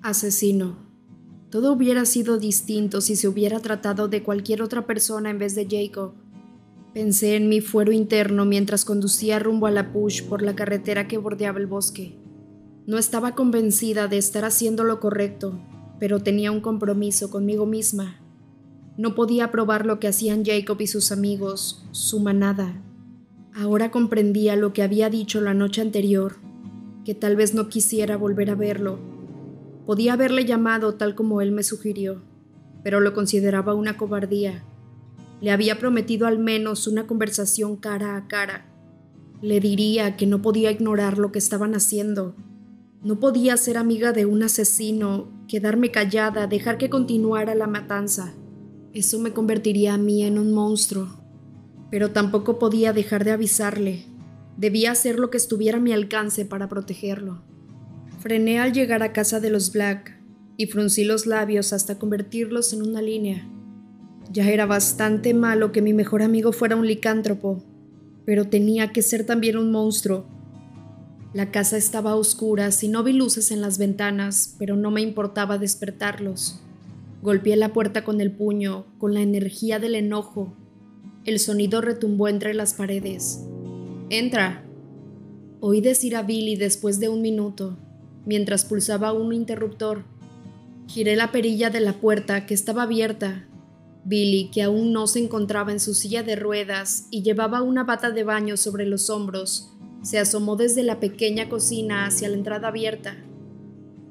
Asesino. Todo hubiera sido distinto si se hubiera tratado de cualquier otra persona en vez de Jacob. Pensé en mi fuero interno mientras conducía rumbo a la Push por la carretera que bordeaba el bosque. No estaba convencida de estar haciendo lo correcto, pero tenía un compromiso conmigo misma. No podía probar lo que hacían Jacob y sus amigos, su manada. Ahora comprendía lo que había dicho la noche anterior, que tal vez no quisiera volver a verlo Podía haberle llamado tal como él me sugirió, pero lo consideraba una cobardía. Le había prometido al menos una conversación cara a cara. Le diría que no podía ignorar lo que estaban haciendo. No podía ser amiga de un asesino, quedarme callada, dejar que continuara la matanza. Eso me convertiría a mí en un monstruo. Pero tampoco podía dejar de avisarle. Debía hacer lo que estuviera a mi alcance para protegerlo. Frené al llegar a casa de los Black y fruncí los labios hasta convertirlos en una línea. Ya era bastante malo que mi mejor amigo fuera un licántropo, pero tenía que ser también un monstruo. La casa estaba a oscuras y no vi luces en las ventanas, pero no me importaba despertarlos. Golpeé la puerta con el puño, con la energía del enojo. El sonido retumbó entre las paredes. Entra. Oí decir a Billy después de un minuto mientras pulsaba un interruptor. Giré la perilla de la puerta que estaba abierta. Billy, que aún no se encontraba en su silla de ruedas y llevaba una bata de baño sobre los hombros, se asomó desde la pequeña cocina hacia la entrada abierta.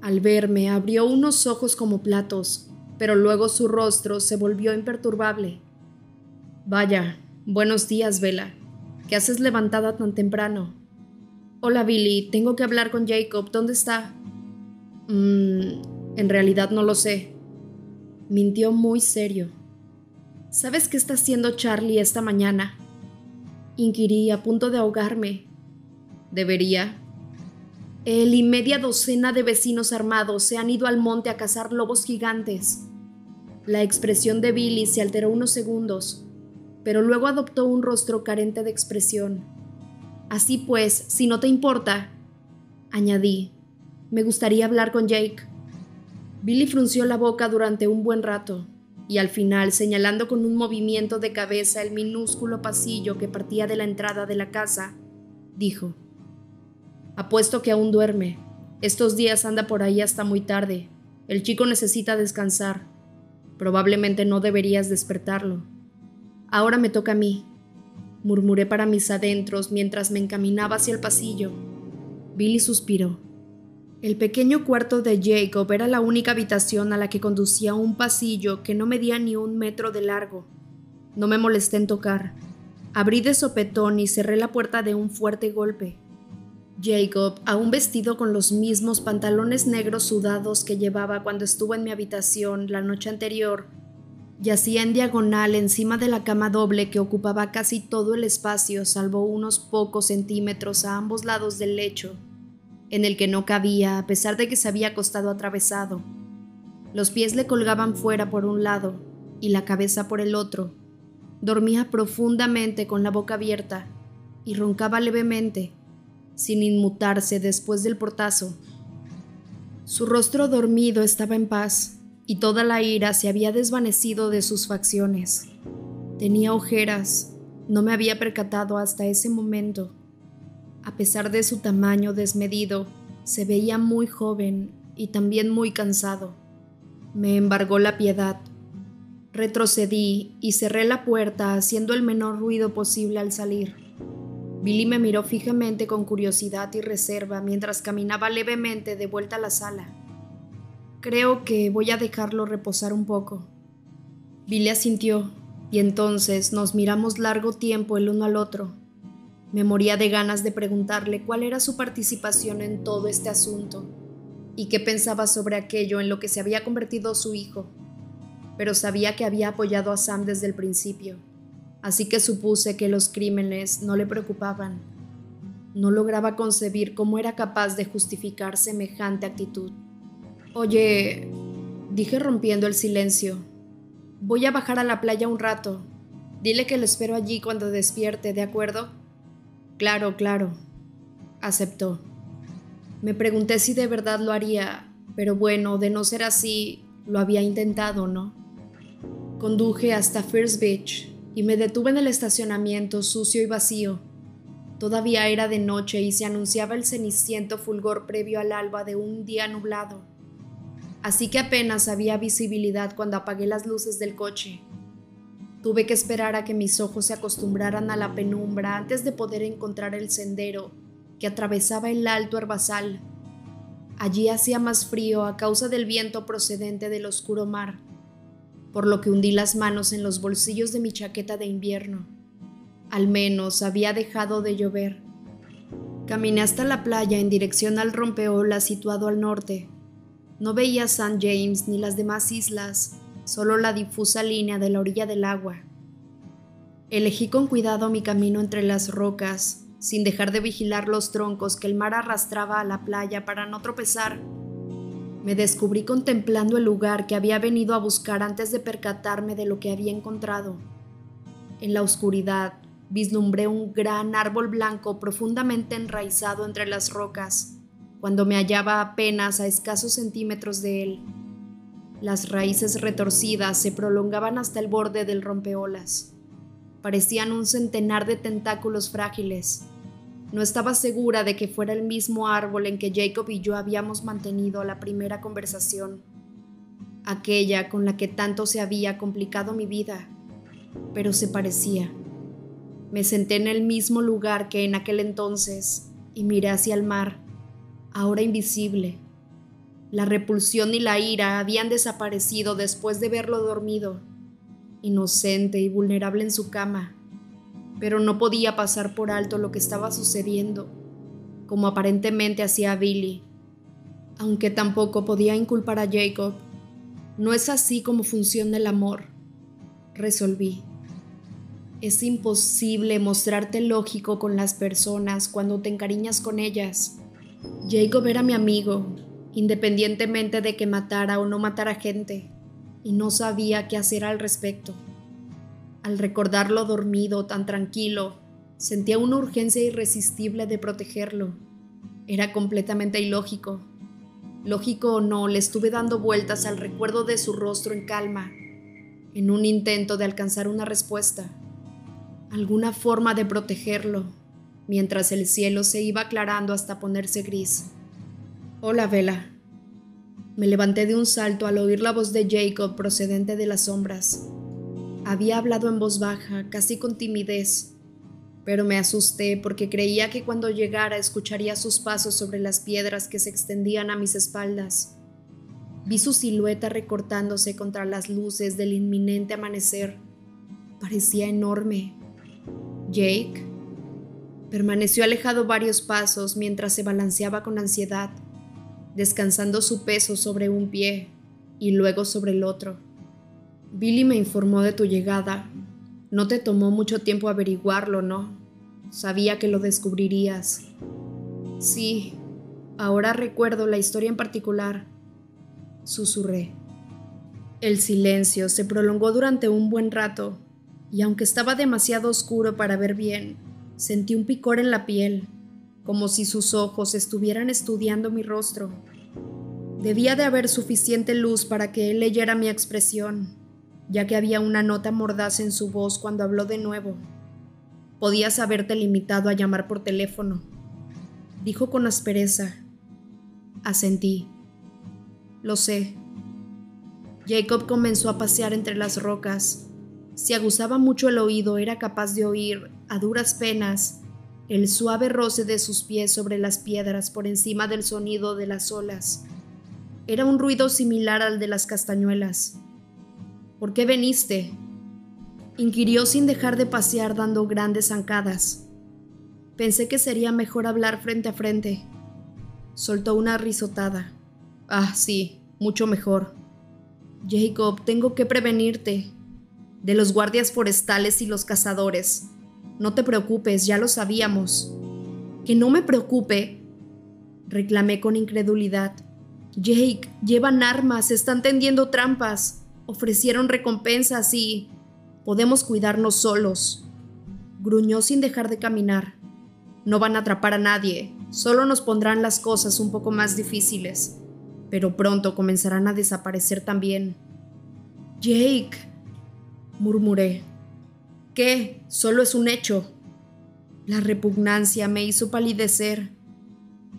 Al verme, abrió unos ojos como platos, pero luego su rostro se volvió imperturbable. Vaya, buenos días, Vela. ¿Qué haces levantada tan temprano? Hola Billy, tengo que hablar con Jacob. ¿Dónde está? Mmm, en realidad no lo sé. Mintió muy serio. ¿Sabes qué está haciendo Charlie esta mañana? Inquirí a punto de ahogarme. ¿Debería? Él y media docena de vecinos armados se han ido al monte a cazar lobos gigantes. La expresión de Billy se alteró unos segundos, pero luego adoptó un rostro carente de expresión. Así pues, si no te importa, añadí, me gustaría hablar con Jake. Billy frunció la boca durante un buen rato, y al final, señalando con un movimiento de cabeza el minúsculo pasillo que partía de la entrada de la casa, dijo, Apuesto que aún duerme. Estos días anda por ahí hasta muy tarde. El chico necesita descansar. Probablemente no deberías despertarlo. Ahora me toca a mí murmuré para mis adentros mientras me encaminaba hacia el pasillo. Billy suspiró. El pequeño cuarto de Jacob era la única habitación a la que conducía un pasillo que no medía ni un metro de largo. No me molesté en tocar. Abrí de sopetón y cerré la puerta de un fuerte golpe. Jacob, aún vestido con los mismos pantalones negros sudados que llevaba cuando estuvo en mi habitación la noche anterior, Yacía en diagonal encima de la cama doble que ocupaba casi todo el espacio, salvo unos pocos centímetros a ambos lados del lecho, en el que no cabía a pesar de que se había acostado atravesado. Los pies le colgaban fuera por un lado y la cabeza por el otro. Dormía profundamente con la boca abierta y roncaba levemente, sin inmutarse después del portazo. Su rostro dormido estaba en paz, y toda la ira se había desvanecido de sus facciones. Tenía ojeras, no me había percatado hasta ese momento. A pesar de su tamaño desmedido, se veía muy joven y también muy cansado. Me embargó la piedad. Retrocedí y cerré la puerta haciendo el menor ruido posible al salir. Billy me miró fijamente con curiosidad y reserva mientras caminaba levemente de vuelta a la sala. Creo que voy a dejarlo reposar un poco. Billy asintió, y entonces nos miramos largo tiempo el uno al otro. Me moría de ganas de preguntarle cuál era su participación en todo este asunto y qué pensaba sobre aquello en lo que se había convertido su hijo, pero sabía que había apoyado a Sam desde el principio, así que supuse que los crímenes no le preocupaban. No lograba concebir cómo era capaz de justificar semejante actitud. Oye, dije rompiendo el silencio, voy a bajar a la playa un rato. Dile que lo espero allí cuando despierte, ¿de acuerdo? Claro, claro, aceptó. Me pregunté si de verdad lo haría, Pero bueno, de no ser así, lo había intentado, ¿no? Conduje hasta First Beach y me detuve en el estacionamiento sucio y vacío. Todavía era de noche y se anunciaba el ceniciento fulgor previo al alba de un día nublado. Así que apenas había visibilidad cuando apagué las luces del coche. Tuve que esperar a que mis ojos se acostumbraran a la penumbra antes de poder encontrar el sendero que atravesaba el alto herbazal. Allí hacía más frío a causa del viento procedente del oscuro mar, por lo que hundí las manos en los bolsillos de mi chaqueta de invierno. Al menos había dejado de llover. Caminé hasta la playa en dirección al rompeolas situado al norte. No veía St. James ni las demás islas, solo la difusa línea de la orilla del agua. Elegí con cuidado mi camino entre las rocas, sin dejar de vigilar los troncos que el mar arrastraba a la playa para no tropezar. Me descubrí contemplando el lugar que había venido a buscar antes de percatarme de lo que había encontrado. En la oscuridad vislumbré un gran árbol blanco profundamente enraizado entre las rocas, cuando me hallaba apenas a escasos centímetros de él. Las raíces retorcidas se prolongaban hasta el borde del rompeolas parecían un centenar de tentáculos frágiles. No estaba segura de que fuera el mismo árbol en que Jacob y yo habíamos mantenido la primera conversación, aquella con la que tanto se había complicado mi vida, pero se parecía. Me senté en el mismo lugar que en aquel entonces y miré hacia el mar, ahora invisible. La repulsión y la ira habían desaparecido después de verlo dormido inocente y vulnerable en su cama, pero no podía pasar por alto lo que estaba sucediendo, como aparentemente hacía Billy, aunque tampoco podía inculpar a Jacob. No es así como funciona el amor, resolví. Es imposible mostrarte lógico con las personas cuando te encariñas con ellas. Jacob era mi amigo, independientemente de que matara o no matara gente y no sabía qué hacer al respecto. Al recordarlo dormido, tan tranquilo, sentía una urgencia irresistible de protegerlo. Era completamente ilógico. Lógico o no, le estuve dando vueltas al recuerdo de su rostro en calma, en un intento de alcanzar una respuesta, alguna forma de protegerlo, mientras el cielo se iba aclarando hasta ponerse gris. Hola, Vela, me levanté de un salto al oír la voz de Jacob procedente de las sombras. Había hablado en voz baja, casi con timidez, pero me asusté porque creía que cuando llegara escucharía sus pasos sobre las piedras que se extendían a mis espaldas. Vi su silueta recortándose contra las luces del inminente amanecer. Parecía enorme. Jake permaneció alejado varios pasos mientras se balanceaba con ansiedad descansando su peso sobre un pie y luego sobre el otro. Billy me informó de tu llegada. No te tomó mucho tiempo averiguarlo, ¿no? Sabía que lo descubrirías. Sí, ahora recuerdo la historia en particular. Susurré. El silencio se prolongó durante un buen rato, y aunque estaba demasiado oscuro para ver bien, sentí un picor en la piel como si sus ojos estuvieran estudiando mi rostro. Debía de haber suficiente luz para que él leyera mi expresión, ya que había una nota mordaz en su voz cuando habló de nuevo. Podías haberte limitado a llamar por teléfono, dijo con aspereza. Asentí. Lo sé. Jacob comenzó a pasear entre las rocas. Si aguzaba mucho el oído, era capaz de oír, a duras penas, el suave roce de sus pies sobre las piedras por encima del sonido de las olas. Era un ruido similar al de las castañuelas. ¿Por qué veniste? inquirió sin dejar de pasear dando grandes zancadas. Pensé que sería mejor hablar frente a frente. Soltó una risotada. Ah, sí, mucho mejor. Jacob, tengo que prevenirte. De los guardias forestales y los cazadores. No te preocupes, ya lo sabíamos. Que no me preocupe, reclamé con incredulidad. Jake, llevan armas, están tendiendo trampas, ofrecieron recompensas y... podemos cuidarnos solos. Gruñó sin dejar de caminar. No van a atrapar a nadie, solo nos pondrán las cosas un poco más difíciles. pero pronto comenzarán a desaparecer también. Jake, murmuré. ¿Qué? Solo es un hecho. La repugnancia me hizo palidecer.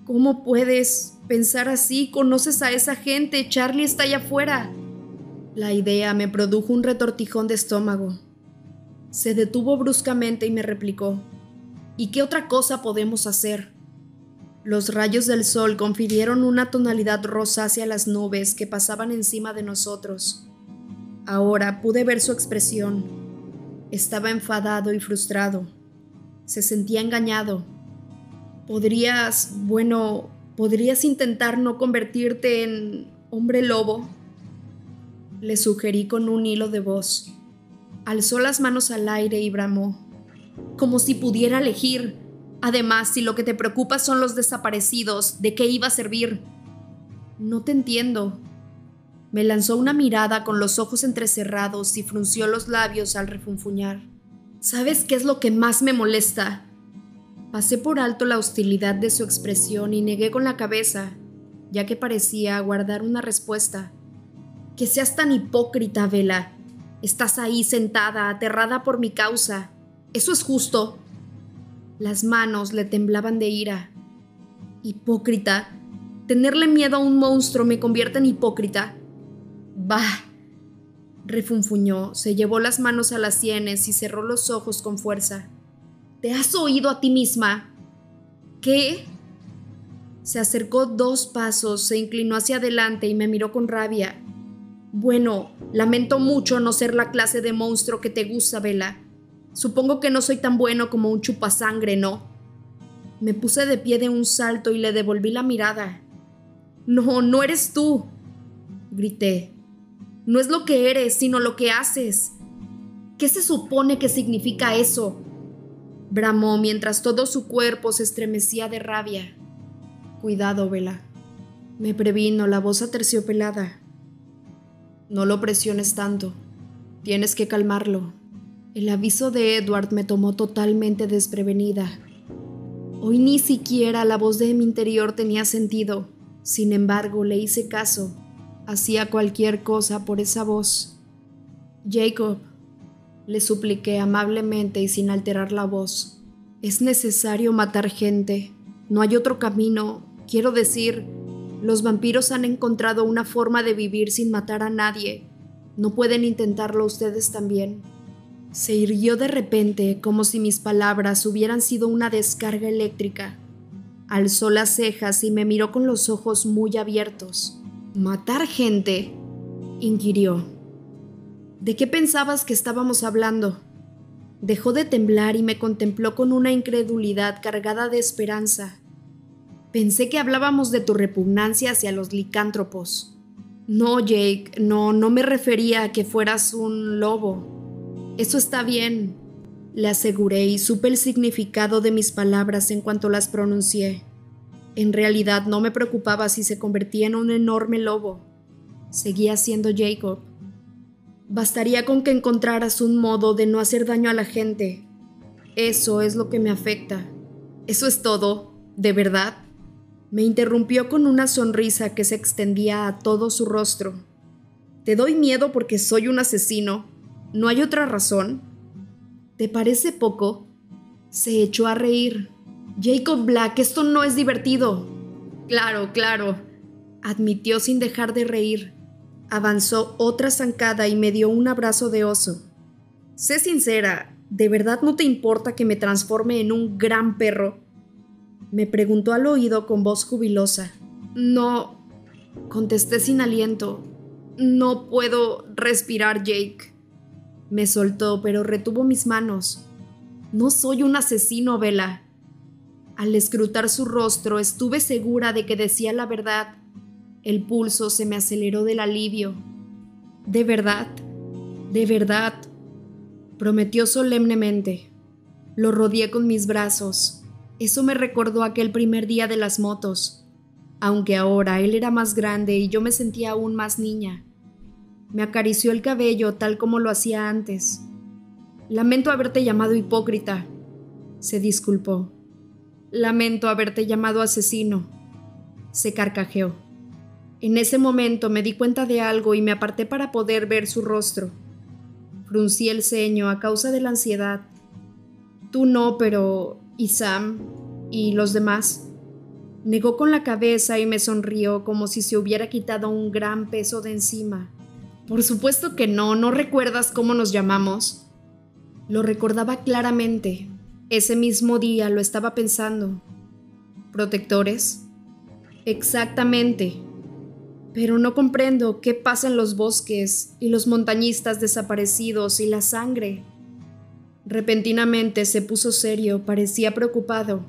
¿Cómo puedes pensar así? ¿Conoces a esa gente? Charlie está allá afuera. La idea me produjo un retortijón de estómago. Se detuvo bruscamente y me replicó. ¿Y qué otra cosa podemos hacer? Los rayos del sol confirieron una tonalidad rosácea a las nubes que pasaban encima de nosotros. Ahora pude ver su expresión. Estaba enfadado y frustrado. Se sentía engañado. Podrías, bueno, podrías intentar no convertirte en hombre lobo. Le sugerí con un hilo de voz. Alzó las manos al aire y bramó, como si pudiera elegir. Además, si lo que te preocupa son los desaparecidos, ¿de qué iba a servir? No te entiendo. Me lanzó una mirada con los ojos entrecerrados y frunció los labios al refunfuñar. ¿Sabes qué es lo que más me molesta? Pasé por alto la hostilidad de su expresión y negué con la cabeza, ya que parecía guardar una respuesta. Que seas tan hipócrita, Vela. Estás ahí sentada, aterrada por mi causa. ¿Eso es justo? Las manos le temblaban de ira. Hipócrita. Tenerle miedo a un monstruo me convierte en hipócrita. Bah. Refunfuñó, se llevó las manos a las sienes y cerró los ojos con fuerza. ¿Te has oído a ti misma? ¿Qué? Se acercó dos pasos, se inclinó hacia adelante y me miró con rabia. Bueno, lamento mucho no ser la clase de monstruo que te gusta, Vela. Supongo que no soy tan bueno como un chupasangre, ¿no? Me puse de pie de un salto y le devolví la mirada. No, no eres tú, grité. No es lo que eres, sino lo que haces. ¿Qué se supone que significa eso? Bramó mientras todo su cuerpo se estremecía de rabia. Cuidado, Vela. Me previno la voz aterciopelada. No lo presiones tanto. Tienes que calmarlo. El aviso de Edward me tomó totalmente desprevenida. Hoy ni siquiera la voz de mi interior tenía sentido. Sin embargo, le hice caso. Hacía cualquier cosa por esa voz. Jacob, le supliqué amablemente y sin alterar la voz. Es necesario matar gente. No hay otro camino. Quiero decir, los vampiros han encontrado una forma de vivir sin matar a nadie. ¿No pueden intentarlo ustedes también? Se irguió de repente como si mis palabras hubieran sido una descarga eléctrica. Alzó las cejas y me miró con los ojos muy abiertos. ¿Matar gente? inquirió. ¿De qué pensabas que estábamos hablando? Dejó de temblar y me contempló con una incredulidad cargada de esperanza. Pensé que hablábamos de tu repugnancia hacia los licántropos. No, Jake, no, no me refería a que fueras un lobo. Eso está bien, le aseguré y supe el significado de mis palabras en cuanto las pronuncié. En realidad no me preocupaba si se convertía en un enorme lobo. Seguía siendo Jacob. Bastaría con que encontraras un modo de no hacer daño a la gente. Eso es lo que me afecta. Eso es todo, ¿de verdad? Me interrumpió con una sonrisa que se extendía a todo su rostro. ¿Te doy miedo porque soy un asesino? ¿No hay otra razón? ¿Te parece poco? Se echó a reír. Jacob Black, esto no es divertido. Claro, claro, admitió sin dejar de reír. Avanzó otra zancada y me dio un abrazo de oso. Sé sincera, ¿de verdad no te importa que me transforme en un gran perro? Me preguntó al oído con voz jubilosa. No, contesté sin aliento. No puedo respirar, Jake. Me soltó, pero retuvo mis manos. No soy un asesino, Vela. Al escrutar su rostro estuve segura de que decía la verdad. El pulso se me aceleró del alivio. ¿De verdad? ¿De verdad? Prometió solemnemente. Lo rodeé con mis brazos. Eso me recordó aquel primer día de las motos, aunque ahora él era más grande y yo me sentía aún más niña. Me acarició el cabello tal como lo hacía antes. Lamento haberte llamado hipócrita, se disculpó. Lamento haberte llamado asesino, se carcajeó. En ese momento me di cuenta de algo y me aparté para poder ver su rostro. Fruncí el ceño a causa de la ansiedad. Tú no, pero... ¿Y Sam? ¿Y los demás? Negó con la cabeza y me sonrió como si se hubiera quitado un gran peso de encima. Por supuesto que no, ¿no recuerdas cómo nos llamamos? Lo recordaba claramente. Ese mismo día lo estaba pensando. ¿Protectores? Exactamente. Pero no comprendo qué pasa en los bosques y los montañistas desaparecidos y la sangre. Repentinamente se puso serio, parecía preocupado.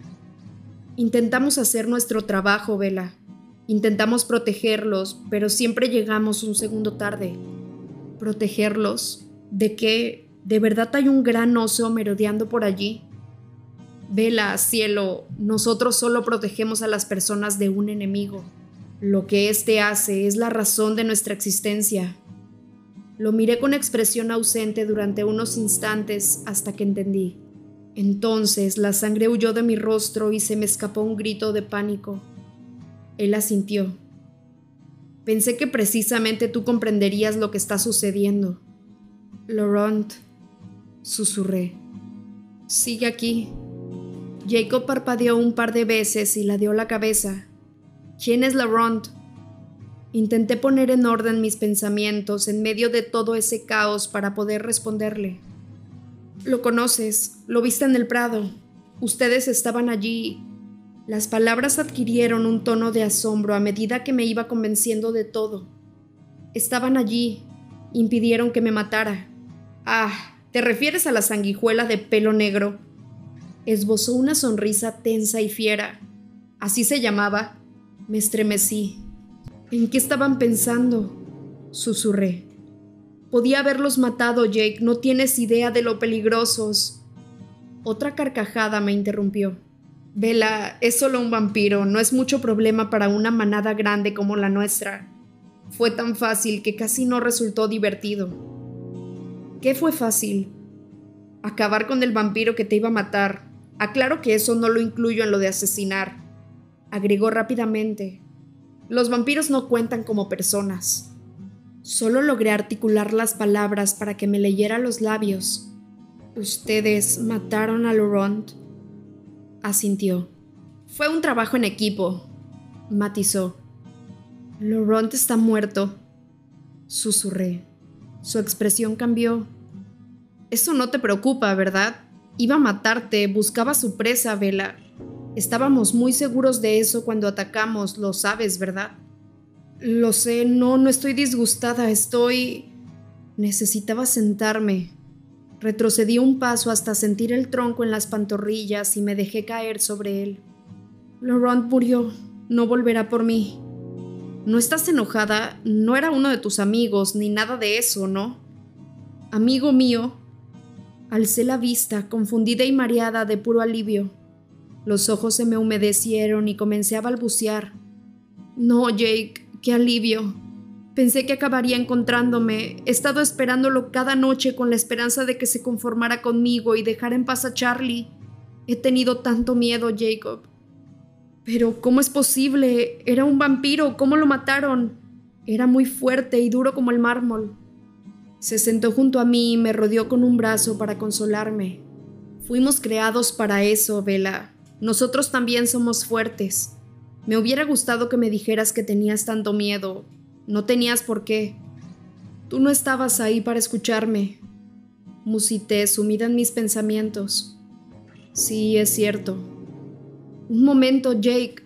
Intentamos hacer nuestro trabajo, Vela. Intentamos protegerlos, pero siempre llegamos un segundo tarde. ¿Protegerlos? ¿De qué? ¿De verdad hay un gran oso merodeando por allí? Vela, cielo, nosotros solo protegemos a las personas de un enemigo. Lo que éste hace es la razón de nuestra existencia. Lo miré con expresión ausente durante unos instantes hasta que entendí. Entonces la sangre huyó de mi rostro y se me escapó un grito de pánico. Él asintió. Pensé que precisamente tú comprenderías lo que está sucediendo. Laurent, susurré. Sigue aquí. Jacob parpadeó un par de veces y la dio la cabeza. ¿Quién es Laurent? Intenté poner en orden mis pensamientos en medio de todo ese caos para poder responderle. Lo conoces, lo viste en el Prado. Ustedes estaban allí. Las palabras adquirieron un tono de asombro a medida que me iba convenciendo de todo. Estaban allí, impidieron que me matara. Ah, ¿te refieres a la sanguijuela de pelo negro? Esbozó una sonrisa tensa y fiera. Así se llamaba. Me estremecí. ¿En qué estaban pensando? Susurré. Podía haberlos matado, Jake. No tienes idea de lo peligrosos. Otra carcajada me interrumpió. Vela, es solo un vampiro, no es mucho problema para una manada grande como la nuestra. Fue tan fácil que casi no resultó divertido. ¿Qué fue fácil? Acabar con el vampiro que te iba a matar. Aclaro que eso no lo incluyo en lo de asesinar. Agregó rápidamente. Los vampiros no cuentan como personas. Solo logré articular las palabras para que me leyera los labios. Ustedes mataron a Laurent. Asintió. Fue un trabajo en equipo, matizó. Laurent está muerto. Susurré. Su expresión cambió. Eso no te preocupa, ¿verdad? Iba a matarte, buscaba su presa, Vela. Estábamos muy seguros de eso cuando atacamos, lo sabes, ¿verdad? Lo sé, no, no estoy disgustada, estoy... Necesitaba sentarme. Retrocedí un paso hasta sentir el tronco en las pantorrillas y me dejé caer sobre él. Laurent murió, no volverá por mí. ¿No estás enojada? No era uno de tus amigos, ni nada de eso, ¿no? Amigo mío. Alcé la vista, confundida y mareada de puro alivio. Los ojos se me humedecieron y comencé a balbucear. No, Jake, Qué alivio. Pensé que acabaría encontrándome. He estado esperándolo cada noche con la esperanza de que se conformara conmigo y dejara en paz a Charlie. He tenido tanto miedo, Jacob. Pero, ¿cómo es posible? Era un vampiro. ¿Cómo lo mataron? Era muy fuerte y duro como el mármol. Se sentó junto a mí y me rodeó con un brazo para consolarme. Fuimos creados para eso, Vela. Nosotros también somos fuertes. Me hubiera gustado que me dijeras que tenías tanto miedo. No tenías por qué. Tú no estabas ahí para escucharme. Musité, sumida en mis pensamientos. Sí, es cierto. Un momento, Jake.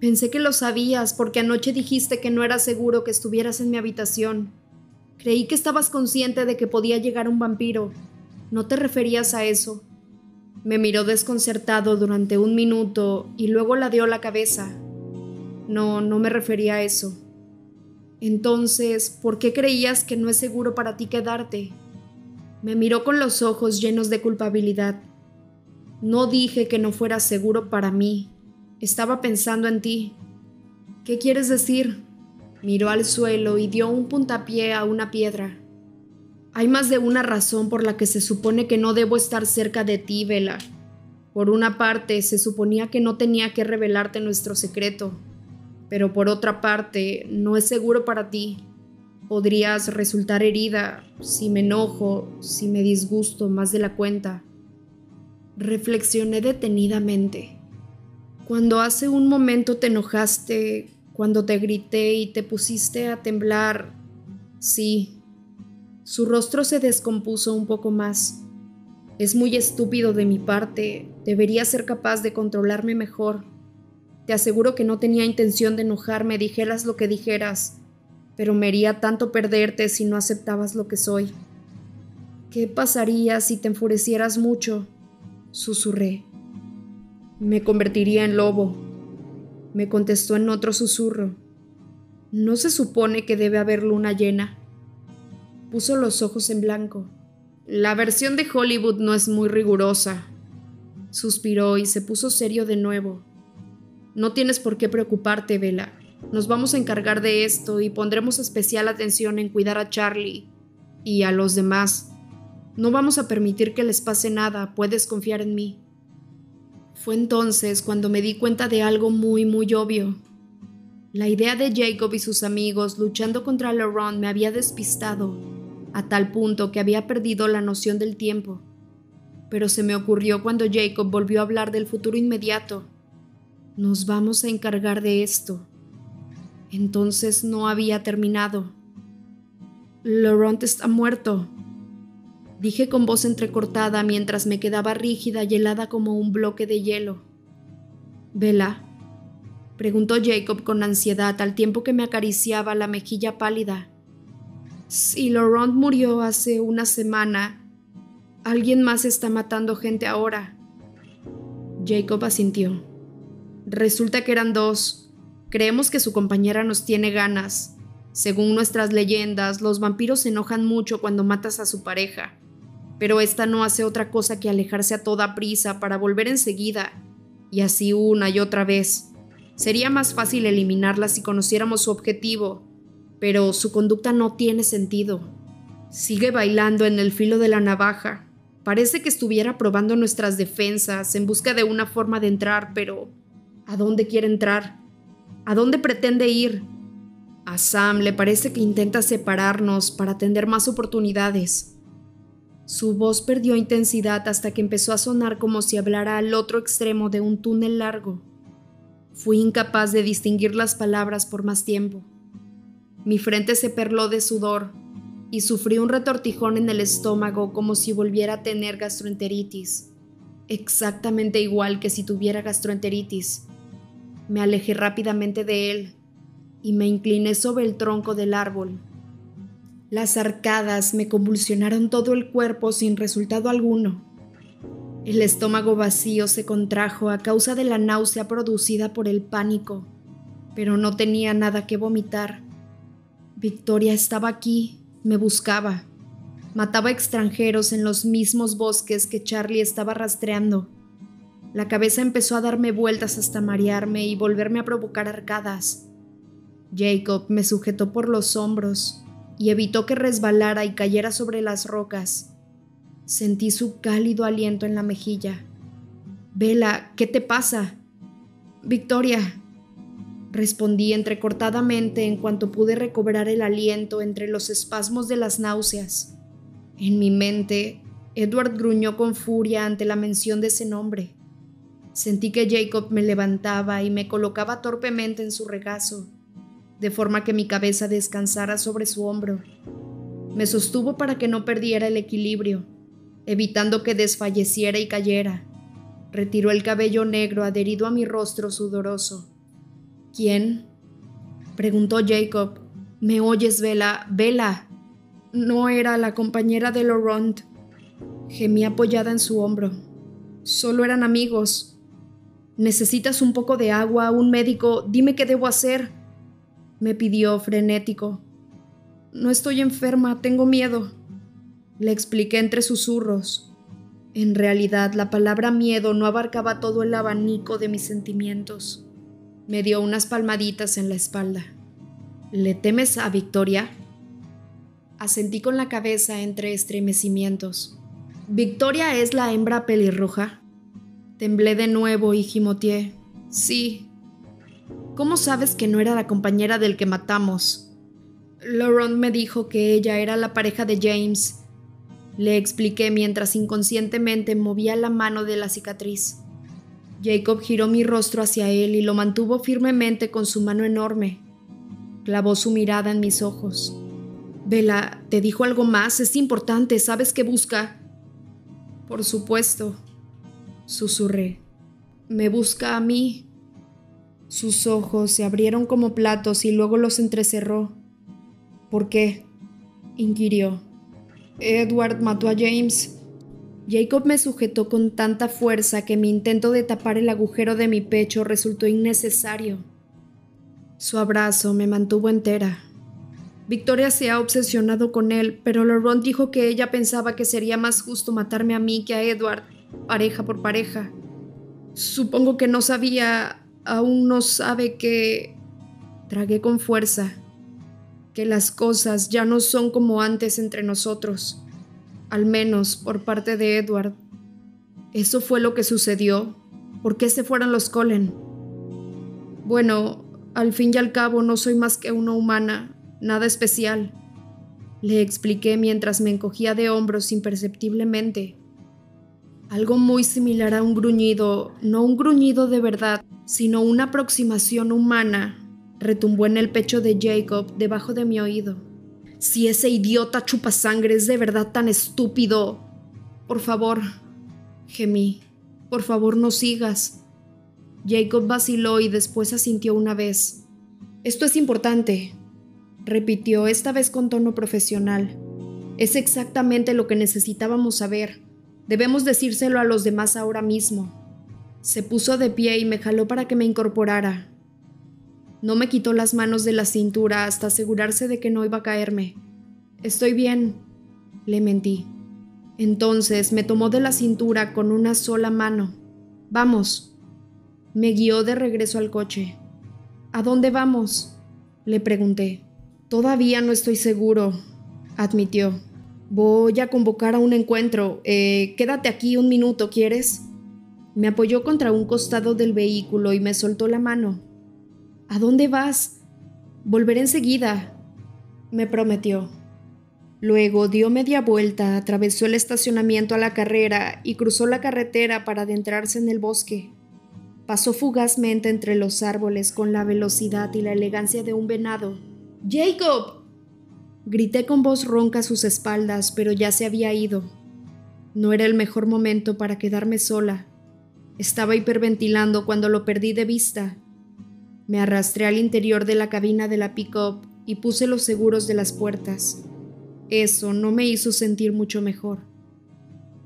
Pensé que lo sabías porque anoche dijiste que no era seguro que estuvieras en mi habitación. Creí que estabas consciente de que podía llegar un vampiro. ¿No te referías a eso? Me miró desconcertado durante un minuto y luego la dio la cabeza. No, no me refería a eso. Entonces, ¿por qué creías que no es seguro para ti quedarte? Me miró con los ojos llenos de culpabilidad. No dije que no fuera seguro para mí. Estaba pensando en ti. ¿Qué quieres decir? Miró al suelo y dio un puntapié a una piedra. Hay más de una razón por la que se supone que no debo estar cerca de ti, Vela. Por una parte, se suponía que no tenía que revelarte nuestro secreto, Pero por otra parte, no es seguro para ti. Podrías resultar herida si me enojo, si me disgusto más de la cuenta. Reflexioné detenidamente. Cuando hace un momento te enojaste, cuando te grité y te pusiste a temblar, sí. Su rostro se descompuso un poco más. Es muy estúpido de mi parte, debería ser capaz de controlarme mejor. Te aseguro que no tenía intención de enojarme, dijeras lo que dijeras, pero me haría tanto perderte si no aceptabas lo que soy. ¿Qué pasaría si te enfurecieras mucho? Susurré. Me convertiría en lobo. Me contestó en otro susurro. ¿No se supone que debe haber luna llena? Puso los ojos en blanco. La versión de Hollywood no es muy rigurosa. Suspiró y se puso serio de nuevo. No tienes por qué preocuparte, Vela. Nos vamos a encargar de esto y pondremos especial atención en cuidar a Charlie y a los demás. No vamos a permitir que les pase nada, puedes confiar en mí. Fue entonces cuando me di cuenta de algo muy, muy obvio. La idea de Jacob y sus amigos luchando contra Laurent me había despistado a tal punto que había perdido la noción del tiempo. Pero se me ocurrió cuando Jacob volvió a hablar del futuro inmediato. Nos vamos a encargar de esto. Entonces no había terminado. Laurent está muerto, dije con voz entrecortada mientras me quedaba rígida y helada como un bloque de hielo. ¿Vela? preguntó Jacob con ansiedad al tiempo que me acariciaba la mejilla pálida. Si Laurent murió hace una semana, alguien más está matando gente ahora. Jacob asintió. Resulta que eran dos. Creemos que su compañera nos tiene ganas. Según nuestras leyendas, los vampiros se enojan mucho cuando matas a su pareja. Pero esta no hace otra cosa que alejarse a toda prisa para volver enseguida. Y así una y otra vez. Sería más fácil eliminarla si conociéramos su objetivo, pero su conducta no tiene sentido. Sigue bailando en el filo de la navaja. Parece que estuviera probando nuestras defensas en busca de una forma de entrar, pero ¿a dónde quiere entrar? ¿A dónde pretende ir? A Sam le parece que intenta separarnos para tener más oportunidades. Su voz perdió intensidad hasta que empezó a sonar como si hablara al otro extremo de un túnel largo. Fui incapaz de distinguir las palabras por más tiempo. Mi frente se perló de sudor y sufrí un retortijón en el estómago como si volviera a tener gastroenteritis, exactamente igual que si tuviera gastroenteritis. Me alejé rápidamente de él y me incliné sobre el tronco del árbol. Las arcadas me convulsionaron todo el cuerpo sin resultado alguno. El estómago vacío se contrajo a causa de la náusea producida por el pánico, pero no tenía nada que vomitar Victoria estaba aquí, me buscaba. Mataba extranjeros en los mismos bosques que Charlie estaba rastreando. La cabeza empezó a darme vueltas hasta marearme y volverme a provocar arcadas. Jacob me sujetó por los hombros y evitó que resbalara y cayera sobre las rocas. Sentí su cálido aliento en la mejilla. Vela, ¿qué te pasa? Victoria, Respondí entrecortadamente en cuanto pude recobrar el aliento entre los espasmos de las náuseas. En mi mente, Edward gruñó con furia ante la mención de ese nombre. Sentí que Jacob me levantaba y me colocaba torpemente en su regazo, de forma que mi cabeza descansara sobre su hombro. Me sostuvo para que no perdiera el equilibrio, evitando que desfalleciera y cayera. Retiró el cabello negro adherido a mi rostro sudoroso ¿Quién? preguntó Jacob. ¿Me oyes, Vela? Vela. No era la compañera de Laurent. Gemí apoyada en su hombro. Solo eran amigos. ¿Necesitas un poco de agua, un médico? Dime qué debo hacer. Me pidió frenético. No estoy enferma, tengo miedo. Le expliqué entre susurros. En realidad, la palabra miedo no abarcaba todo el abanico de mis sentimientos. Me dio unas palmaditas en la espalda. ¿Le temes a Victoria? Asentí con la cabeza entre estremecimientos. ¿Victoria es la hembra pelirroja? Temblé de nuevo y gimoteé. Sí. ¿Cómo sabes que no era la compañera del que matamos? Laurent me dijo que ella era la pareja de James. Le expliqué mientras inconscientemente movía la mano de la cicatriz. Jacob giró mi rostro hacia él y lo mantuvo firmemente con su mano enorme. Clavó su mirada en mis ojos. Vela, ¿te dijo algo más? Es importante, ¿sabes qué busca? Por supuesto, susurré. Me busca a mí. Sus ojos se abrieron como platos y luego los entrecerró. ¿Por qué? inquirió. Edward mató a James. Jacob me sujetó con tanta fuerza que mi intento de tapar el agujero de mi pecho resultó innecesario. Su abrazo me mantuvo entera. Victoria se ha obsesionado con él, pero Laurent dijo que ella pensaba que sería más justo matarme a mí que a Edward, pareja por pareja. Supongo que no sabía, aún no sabe que... Tragué con fuerza, que las cosas ya no son como antes entre nosotros, al menos por parte de Edward. Eso fue lo que sucedió. ¿Por qué se fueron los Colen? Bueno, al fin y al cabo no soy más que una humana, nada especial. Le expliqué mientras me encogía de hombros imperceptiblemente. Algo muy similar a un gruñido, no un gruñido de verdad, sino una aproximación humana, retumbó en el pecho de Jacob debajo de mi oído. Si ese idiota chupa sangre es de verdad tan estúpido. Por favor, gemí. Por favor, no sigas. Jacob vaciló y después asintió una vez. Esto es importante, repitió esta vez con tono profesional. Es exactamente lo que necesitábamos saber. Debemos decírselo a los demás ahora mismo. Se puso de pie y me jaló para que me incorporara. No me quitó las manos de la cintura hasta asegurarse de que no iba a caerme. Estoy bien, le mentí. Entonces me tomó de la cintura con una sola mano. Vamos. Me guió de regreso al coche. ¿A dónde vamos? Le pregunté. Todavía no estoy seguro, admitió. Voy a convocar a un encuentro. Eh, quédate aquí un minuto, ¿quieres? Me apoyó contra un costado del vehículo y me soltó la mano. ¿A dónde vas? Volveré enseguida, me prometió. Luego dio media vuelta, atravesó el estacionamiento a la carrera y cruzó la carretera para adentrarse en el bosque. Pasó fugazmente entre los árboles con la velocidad y la elegancia de un venado. ¡Jacob! Grité con voz ronca a sus espaldas, pero ya se había ido. No era el mejor momento para quedarme sola. Estaba hiperventilando cuando lo perdí de vista. Me arrastré al interior de la cabina de la pick-up y puse los seguros de las puertas. Eso no me hizo sentir mucho mejor.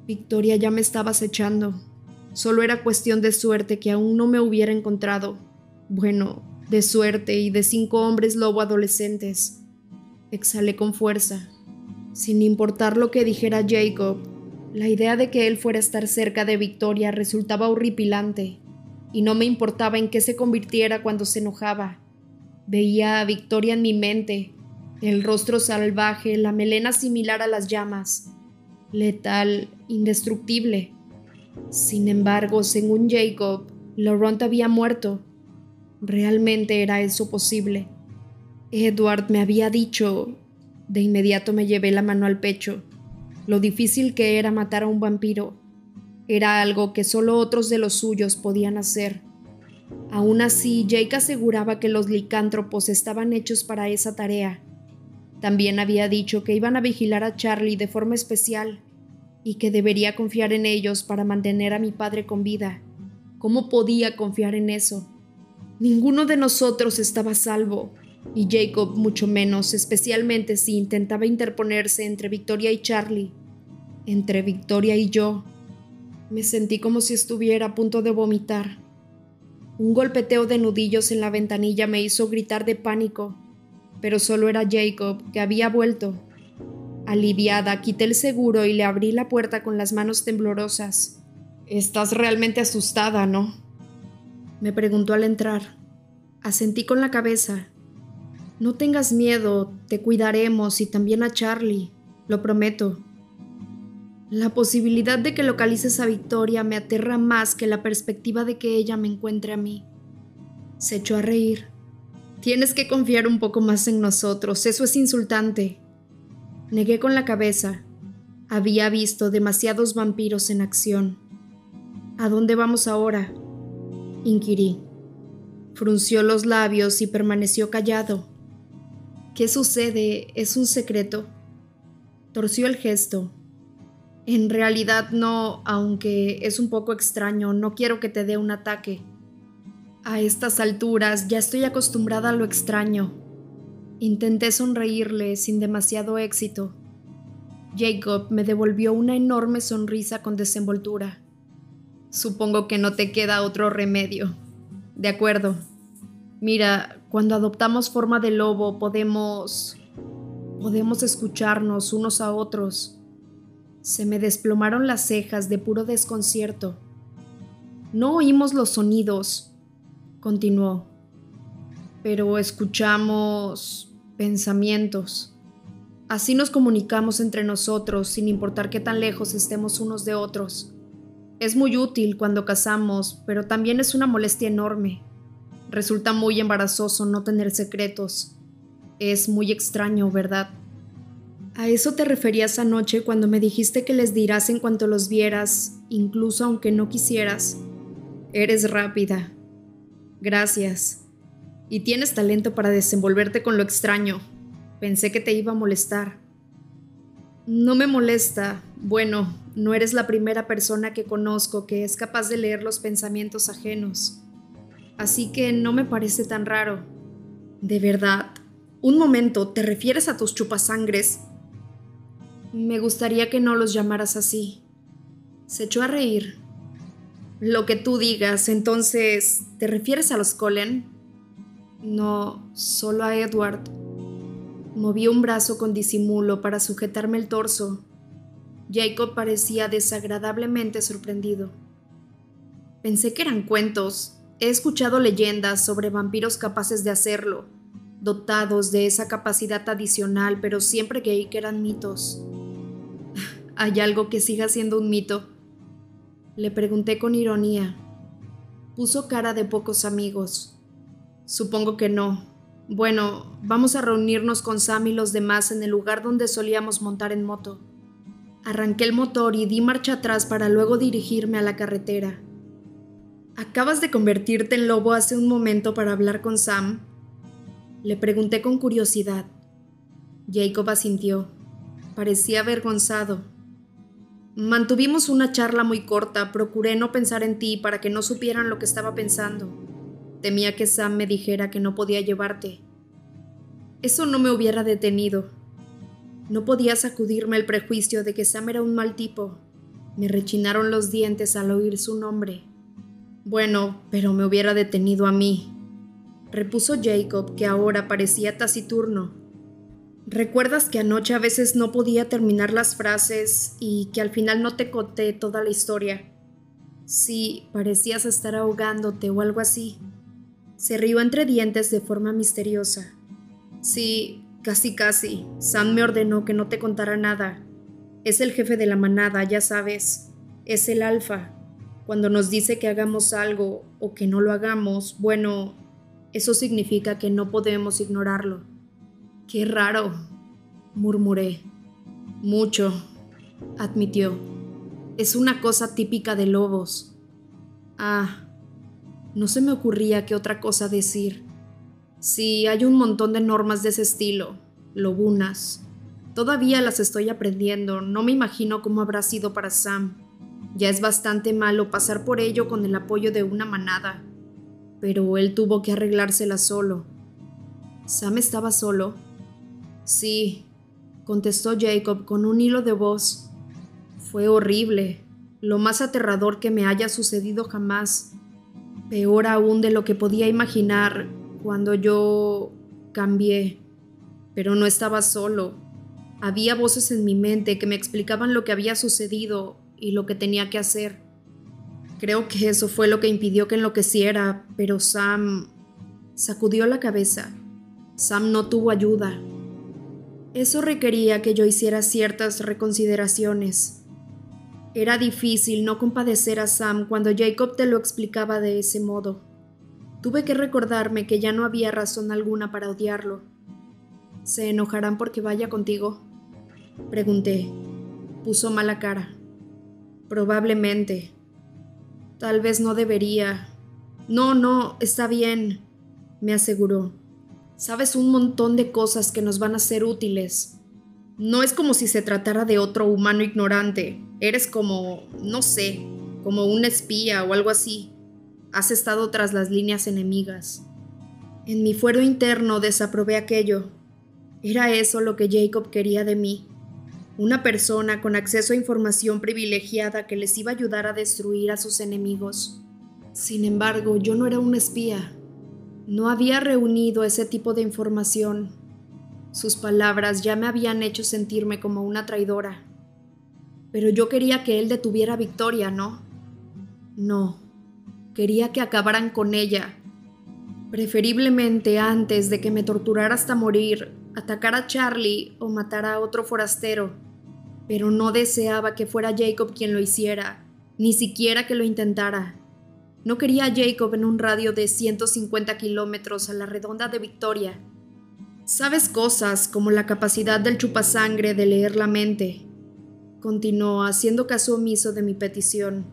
Victoria ya me estaba acechando. Solo era cuestión de suerte que aún no me hubiera encontrado. Bueno, de suerte y de cinco hombres lobo adolescentes. Exhalé con fuerza. Sin importar lo que dijera Jacob, la idea de que él fuera a estar cerca de Victoria resultaba horripilante, y no me importaba en qué se convirtiera cuando se enojaba. Veía a Victoria en mi mente, el rostro salvaje, la melena similar a las llamas, letal, indestructible. Sin embargo, según Jacob, Laurent había muerto. ¿Realmente era eso posible? Edward me había dicho... De inmediato me llevé la mano al pecho. Lo difícil que era matar a un vampiro. Era algo que solo otros de los suyos podían hacer. Aún así, Jake aseguraba que los licántropos estaban hechos para esa tarea. También había dicho que iban a vigilar a Charlie de forma especial y que debería confiar en ellos para mantener a mi padre con vida. ¿Cómo podía confiar en eso? Ninguno de nosotros estaba salvo, y Jacob mucho menos, especialmente si intentaba interponerse entre Victoria y Charlie, entre Victoria y yo. Me sentí como si estuviera a punto de vomitar. Un golpeteo de nudillos en la ventanilla me hizo gritar de pánico, pero solo era Jacob, que había vuelto. Aliviada, quité el seguro y le abrí la puerta con las manos temblorosas. Estás realmente asustada, ¿no? Me preguntó al entrar. Asentí con la cabeza. No tengas miedo, te cuidaremos y también a Charlie, lo prometo. La posibilidad de que localices a Victoria me aterra más que la perspectiva de que ella me encuentre a mí. Se echó a reír. Tienes que confiar un poco más en nosotros, eso es insultante. Negué con la cabeza. Había visto demasiados vampiros en acción. ¿A dónde vamos ahora? inquirí. Frunció los labios y permaneció callado. ¿Qué sucede? ¿Es un secreto? Torció el gesto. En realidad no, aunque es un poco extraño, no quiero que te dé un ataque. A estas alturas ya estoy acostumbrada a lo extraño. Intenté sonreírle sin demasiado éxito. Jacob me devolvió una enorme sonrisa con desenvoltura. Supongo que no te queda otro remedio. De acuerdo. Mira, cuando adoptamos forma de lobo podemos... podemos escucharnos unos a otros. Se me desplomaron las cejas de puro desconcierto. No oímos los sonidos, continuó, pero escuchamos pensamientos. Así nos comunicamos entre nosotros sin importar qué tan lejos estemos unos de otros. Es muy útil cuando cazamos, pero también es una molestia enorme. Resulta muy embarazoso no tener secretos. Es muy extraño, ¿verdad? ¿A eso te referías anoche cuando me dijiste que les dirás en cuanto los vieras, incluso aunque no quisieras? Eres rápida. Gracias. Y tienes talento para desenvolverte con lo extraño. Pensé que te iba a molestar. No me molesta. Bueno, no eres la primera persona que conozco que es capaz de leer los pensamientos ajenos. Así que no me parece tan raro. De verdad. Un momento, ¿te refieres a tus chupasangres? Me gustaría que no los llamaras así. Se echó a reír. Lo que tú digas, entonces, ¿te refieres a los Colen? No, solo a Edward. Moví un brazo con disimulo para sujetarme el torso Jacob parecía desagradablemente sorprendido. Pensé que eran cuentos. He escuchado leyendas sobre vampiros capaces de hacerlo, dotados de esa capacidad adicional, pero siempre creí que eran mitos. ¿Hay algo que siga siendo un mito? Le pregunté con ironía. Puso cara de pocos amigos. Supongo que no. Bueno, vamos a reunirnos con Sam y los demás en el lugar donde solíamos montar en moto. Arranqué el motor y di marcha atrás para luego dirigirme a la carretera. ¿Acabas de convertirte en lobo hace un momento para hablar con Sam? Le pregunté con curiosidad. Jacob asintió. Parecía avergonzado. Mantuvimos una charla muy corta, procuré no pensar en ti para que no supieran lo que estaba pensando. Temía que Sam me dijera que no podía llevarte. Eso no me hubiera detenido, no podía sacudirme el prejuicio de que Sam era un mal tipo. Me rechinaron los dientes al oír su nombre. Bueno, pero me hubiera detenido a mí, repuso Jacob, que ahora parecía taciturno. ¿Recuerdas que anoche a veces no podía terminar las frases y que al final no te conté toda la historia? Sí, parecías estar ahogándote o algo así. Se rió entre dientes de forma misteriosa. Sí, Casi, casi. Sam me ordenó que no te contara nada. Es el jefe de la manada, ya sabes. Es el alfa. Cuando nos dice que hagamos algo o que no lo hagamos, bueno, eso significa que no podemos ignorarlo. Qué raro, murmuré. Mucho, admitió. Es una cosa típica de lobos. Ah, no se me ocurría qué otra cosa decir. Sí, hay un montón de normas de ese estilo, lobunas. Todavía las estoy aprendiendo, no me imagino cómo habrá sido para Sam. Ya es bastante malo pasar por ello con el apoyo de una manada, pero él tuvo que arreglársela solo. ¿Sam estaba solo? Sí, contestó Jacob con un hilo de voz. Fue horrible, lo más aterrador que me haya sucedido jamás. Peor aún de lo que podía imaginar cuando yo cambié, pero no estaba solo. Había voces en mi mente que me explicaban lo que había sucedido y lo que tenía que hacer. Creo que eso fue lo que impidió que enloqueciera, pero Sam sacudió la cabeza. Sam no tuvo ayuda. Eso requería que yo hiciera ciertas reconsideraciones. Era difícil no compadecer a Sam cuando Jacob te lo explicaba de ese modo. Tuve que recordarme que ya no había razón alguna para odiarlo. ¿Se enojarán porque vaya contigo? Pregunté. Puso mala cara. Probablemente. Tal vez no debería. No, no, está bien, me aseguró. Sabes un montón de cosas que nos van a ser útiles. No es como si se tratara de otro humano ignorante. Eres como, no sé, como un espía o algo así. Has estado tras las líneas enemigas. En mi fuero interno desaprobé aquello. Era eso lo que Jacob quería de mí. Una persona con acceso a información privilegiada que les iba a ayudar a destruir a sus enemigos. Sin embargo, yo no era un espía. No había reunido ese tipo de información. Sus palabras ya me habían hecho sentirme como una traidora. Pero yo quería que él detuviera a Victoria, ¿no? No, quería que acabaran con ella. Preferiblemente antes de que me torturara hasta morir, atacara a Charlie o matara a otro forastero. Pero no deseaba que fuera Jacob quien lo hiciera, ni siquiera que lo intentara. No quería a Jacob en un radio de 150 kilómetros a la redonda de Victoria. Sabes cosas como la capacidad del chupasangre de leer la mente. Continuó haciendo caso omiso de mi petición.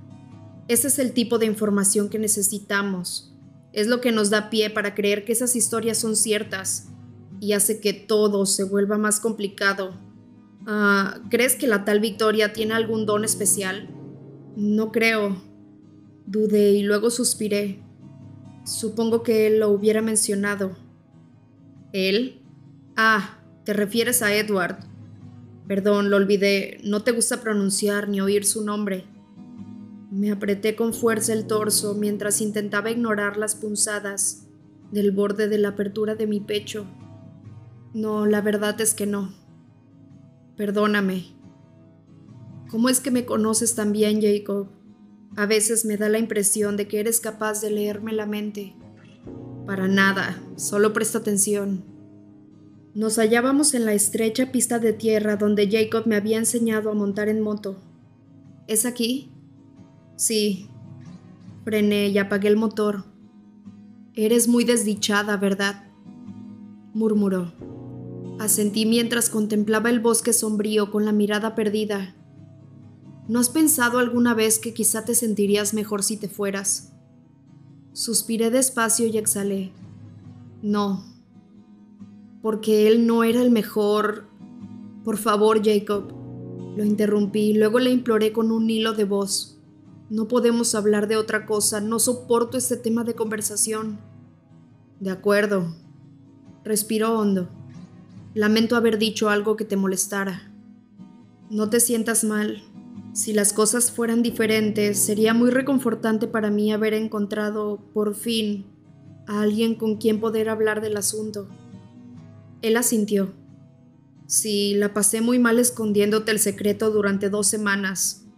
Ese es el tipo de información que necesitamos. Es lo que nos da pie para creer que esas historias son ciertas y hace que todo se vuelva más complicado. Ah, ¿Crees que la tal Victoria tiene algún don especial? No creo. Dudé y luego suspiré. Supongo que él lo hubiera mencionado. ¿Él? Ah, te refieres a Edward. Perdón, lo olvidé. No te gusta pronunciar ni oír su nombre. Me apreté con fuerza el torso mientras intentaba ignorar las punzadas del borde de la apertura de mi pecho. No, la verdad es que no. Perdóname. ¿Cómo es que me conoces tan bien, Jacob? A veces me da la impresión de que eres capaz de leerme la mente. Para nada, solo presta atención. Nos hallábamos en la estrecha pista de tierra donde Jacob me había enseñado a montar en moto. ¿Es aquí? Sí. Frené y apagué el motor. Eres muy desdichada, ¿verdad? murmuró. Asentí mientras contemplaba el bosque sombrío con la mirada perdida. ¿No has pensado alguna vez que quizá te sentirías mejor si te fueras? Suspiré despacio y exhalé. No. Porque él no era el mejor. Por favor, Jacob. Lo interrumpí luego le imploré con un hilo de voz. No podemos hablar de otra cosa, no soporto este tema de conversación. De acuerdo. Respiró hondo. Lamento haber dicho algo que te molestara. No te sientas mal. Si las cosas fueran diferentes, sería muy reconfortante para mí haber encontrado, por fin, a alguien con quien poder hablar del asunto. Él asintió. Sí, la pasé muy mal escondiéndote el secreto durante dos semanas,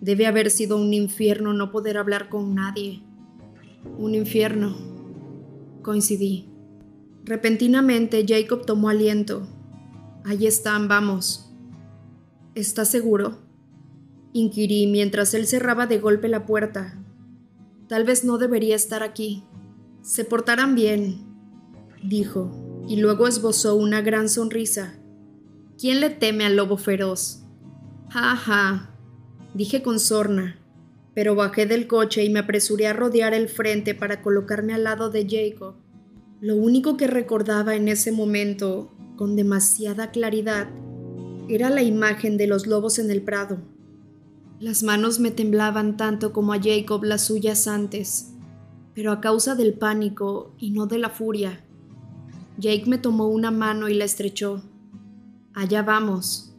Debe haber sido un infierno no poder hablar con nadie. Un infierno. Coincidí. Repentinamente Jacob tomó aliento. Ahí están, vamos. ¿Estás seguro? Inquirí mientras él cerraba de golpe la puerta. Tal vez no debería estar aquí. Se portarán bien, dijo, y luego esbozó una gran sonrisa. ¿Quién le teme al lobo feroz? Ja, ja, dije con sorna, pero bajé del coche y me apresuré a rodear el frente para colocarme al lado de Jacob. Lo único que recordaba en ese momento, con demasiada claridad, era la imagen de los lobos en el prado. Las manos me temblaban tanto como a Jacob las suyas antes, pero a causa del pánico y no de la furia. Jake me tomó una mano y la estrechó. Allá vamos,